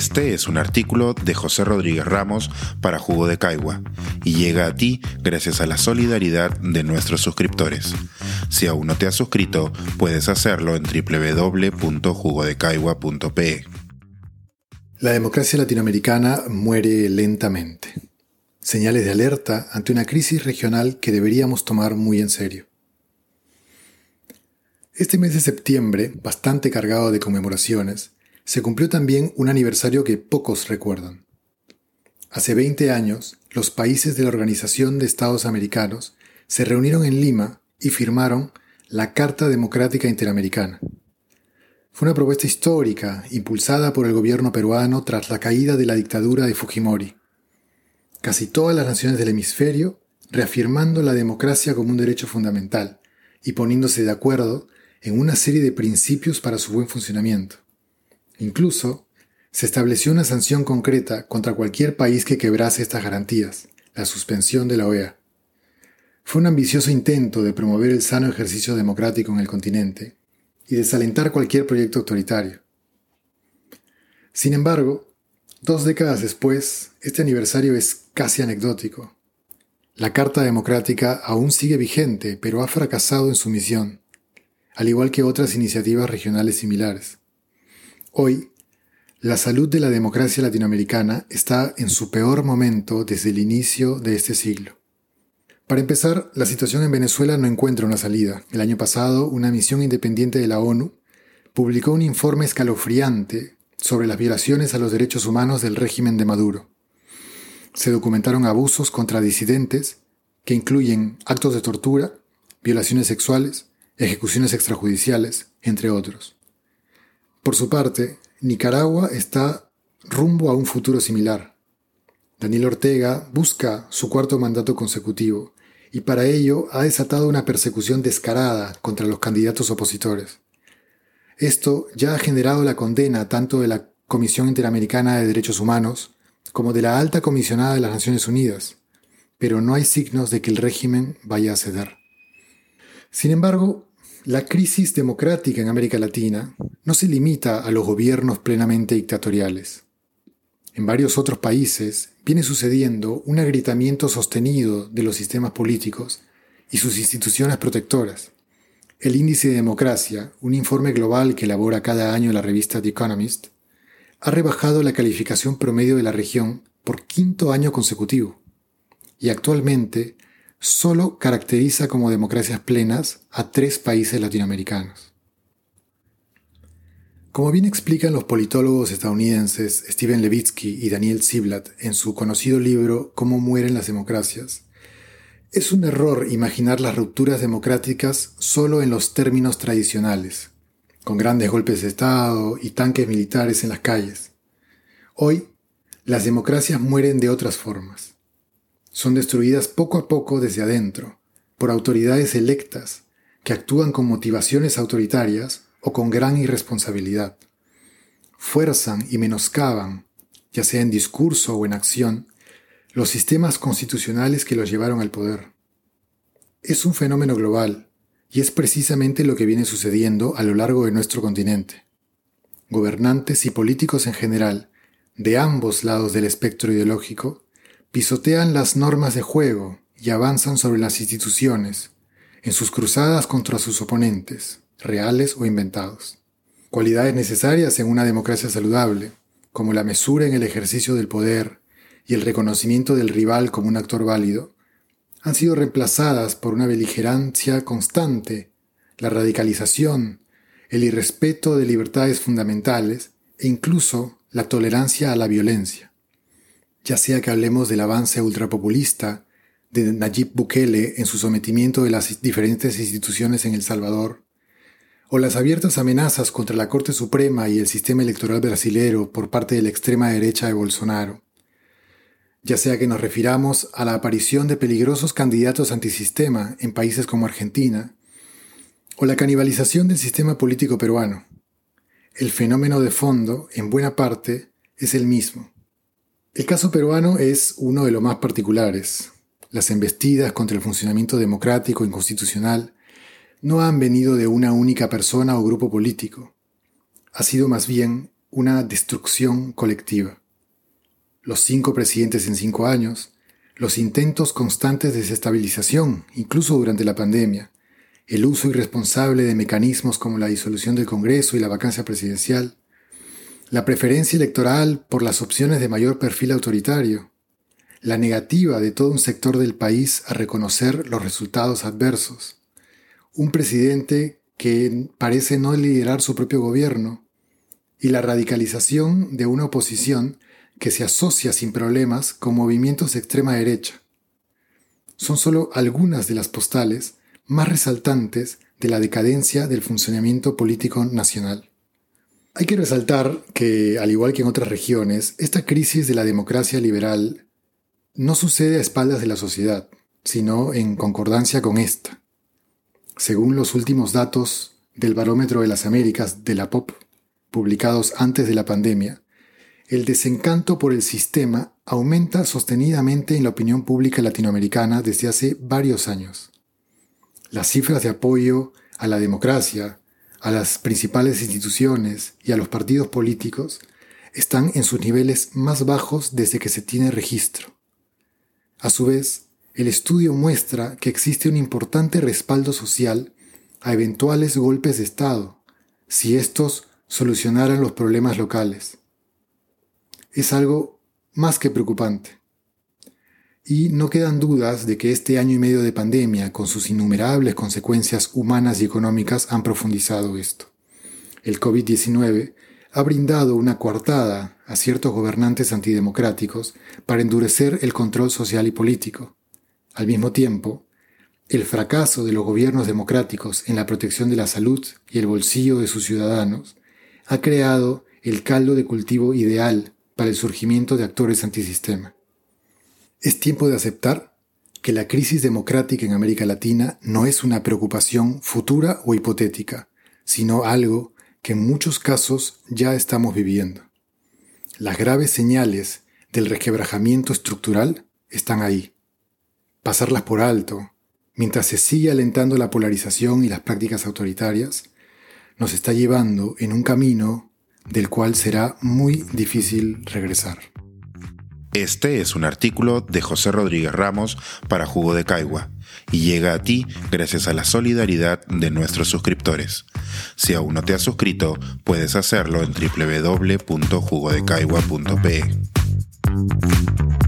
Este es un artículo de José Rodríguez Ramos para Jugo de Caigua y llega a ti gracias a la solidaridad de nuestros suscriptores. Si aún no te has suscrito, puedes hacerlo en www.jugodecaigua.pe. La democracia latinoamericana muere lentamente. Señales de alerta ante una crisis regional que deberíamos tomar muy en serio. Este mes de septiembre, bastante cargado de conmemoraciones, se cumplió también un aniversario que pocos recuerdan. Hace 20 años, los países de la Organización de Estados Americanos se reunieron en Lima y firmaron la Carta Democrática Interamericana. Fue una propuesta histórica impulsada por el gobierno peruano tras la caída de la dictadura de Fujimori. Casi todas las naciones del hemisferio reafirmando la democracia como un derecho fundamental y poniéndose de acuerdo en una serie de principios para su buen funcionamiento. Incluso, se estableció una sanción concreta contra cualquier país que quebrase estas garantías, la suspensión de la OEA. Fue un ambicioso intento de promover el sano ejercicio democrático en el continente y desalentar cualquier proyecto autoritario. Sin embargo, dos décadas después, este aniversario es casi anecdótico. La Carta Democrática aún sigue vigente, pero ha fracasado en su misión, al igual que otras iniciativas regionales similares. Hoy, la salud de la democracia latinoamericana está en su peor momento desde el inicio de este siglo. Para empezar, la situación en Venezuela no encuentra una salida. El año pasado, una misión independiente de la ONU publicó un informe escalofriante sobre las violaciones a los derechos humanos del régimen de Maduro. Se documentaron abusos contra disidentes que incluyen actos de tortura, violaciones sexuales, ejecuciones extrajudiciales, entre otros. Por su parte, Nicaragua está rumbo a un futuro similar. Daniel Ortega busca su cuarto mandato consecutivo y para ello ha desatado una persecución descarada contra los candidatos opositores. Esto ya ha generado la condena tanto de la Comisión Interamericana de Derechos Humanos como de la Alta Comisionada de las Naciones Unidas, pero no hay signos de que el régimen vaya a ceder. Sin embargo, la crisis democrática en América Latina no se limita a los gobiernos plenamente dictatoriales. En varios otros países viene sucediendo un agrietamiento sostenido de los sistemas políticos y sus instituciones protectoras. El índice de democracia, un informe global que elabora cada año la revista The Economist, ha rebajado la calificación promedio de la región por quinto año consecutivo y actualmente solo caracteriza como democracias plenas a tres países latinoamericanos. Como bien explican los politólogos estadounidenses Steven Levitsky y Daniel Ziblatt en su conocido libro Cómo mueren las democracias, es un error imaginar las rupturas democráticas solo en los términos tradicionales, con grandes golpes de Estado y tanques militares en las calles. Hoy, las democracias mueren de otras formas son destruidas poco a poco desde adentro, por autoridades electas, que actúan con motivaciones autoritarias o con gran irresponsabilidad. Fuerzan y menoscaban, ya sea en discurso o en acción, los sistemas constitucionales que los llevaron al poder. Es un fenómeno global, y es precisamente lo que viene sucediendo a lo largo de nuestro continente. Gobernantes y políticos en general, de ambos lados del espectro ideológico, pisotean las normas de juego y avanzan sobre las instituciones en sus cruzadas contra sus oponentes, reales o inventados. Cualidades necesarias en una democracia saludable, como la mesura en el ejercicio del poder y el reconocimiento del rival como un actor válido, han sido reemplazadas por una beligerancia constante, la radicalización, el irrespeto de libertades fundamentales e incluso la tolerancia a la violencia ya sea que hablemos del avance ultrapopulista de Nayib Bukele en su sometimiento de las diferentes instituciones en El Salvador, o las abiertas amenazas contra la Corte Suprema y el sistema electoral brasilero por parte de la extrema derecha de Bolsonaro, ya sea que nos refiramos a la aparición de peligrosos candidatos antisistema en países como Argentina, o la canibalización del sistema político peruano. El fenómeno de fondo, en buena parte, es el mismo. El caso peruano es uno de los más particulares. Las embestidas contra el funcionamiento democrático y constitucional no han venido de una única persona o grupo político. Ha sido más bien una destrucción colectiva. Los cinco presidentes en cinco años, los intentos constantes de desestabilización, incluso durante la pandemia, el uso irresponsable de mecanismos como la disolución del Congreso y la vacancia presidencial, la preferencia electoral por las opciones de mayor perfil autoritario, la negativa de todo un sector del país a reconocer los resultados adversos, un presidente que parece no liderar su propio gobierno, y la radicalización de una oposición que se asocia sin problemas con movimientos de extrema derecha. Son solo algunas de las postales más resaltantes de la decadencia del funcionamiento político nacional. Hay que resaltar que, al igual que en otras regiones, esta crisis de la democracia liberal no sucede a espaldas de la sociedad, sino en concordancia con esta. Según los últimos datos del Barómetro de las Américas de la POP, publicados antes de la pandemia, el desencanto por el sistema aumenta sostenidamente en la opinión pública latinoamericana desde hace varios años. Las cifras de apoyo a la democracia, a las principales instituciones y a los partidos políticos están en sus niveles más bajos desde que se tiene registro. A su vez, el estudio muestra que existe un importante respaldo social a eventuales golpes de Estado, si estos solucionaran los problemas locales. Es algo más que preocupante. Y no quedan dudas de que este año y medio de pandemia, con sus innumerables consecuencias humanas y económicas, han profundizado esto. El COVID-19 ha brindado una coartada a ciertos gobernantes antidemocráticos para endurecer el control social y político. Al mismo tiempo, el fracaso de los gobiernos democráticos en la protección de la salud y el bolsillo de sus ciudadanos ha creado el caldo de cultivo ideal para el surgimiento de actores antisistema. Es tiempo de aceptar que la crisis democrática en América Latina no es una preocupación futura o hipotética, sino algo que en muchos casos ya estamos viviendo. Las graves señales del requebrajamiento estructural están ahí. Pasarlas por alto, mientras se sigue alentando la polarización y las prácticas autoritarias, nos está llevando en un camino del cual será muy difícil regresar. Este es un artículo de José Rodríguez Ramos para Jugo de Caigua y llega a ti gracias a la solidaridad de nuestros suscriptores. Si aún no te has suscrito, puedes hacerlo en www.jugodecaigua.pe.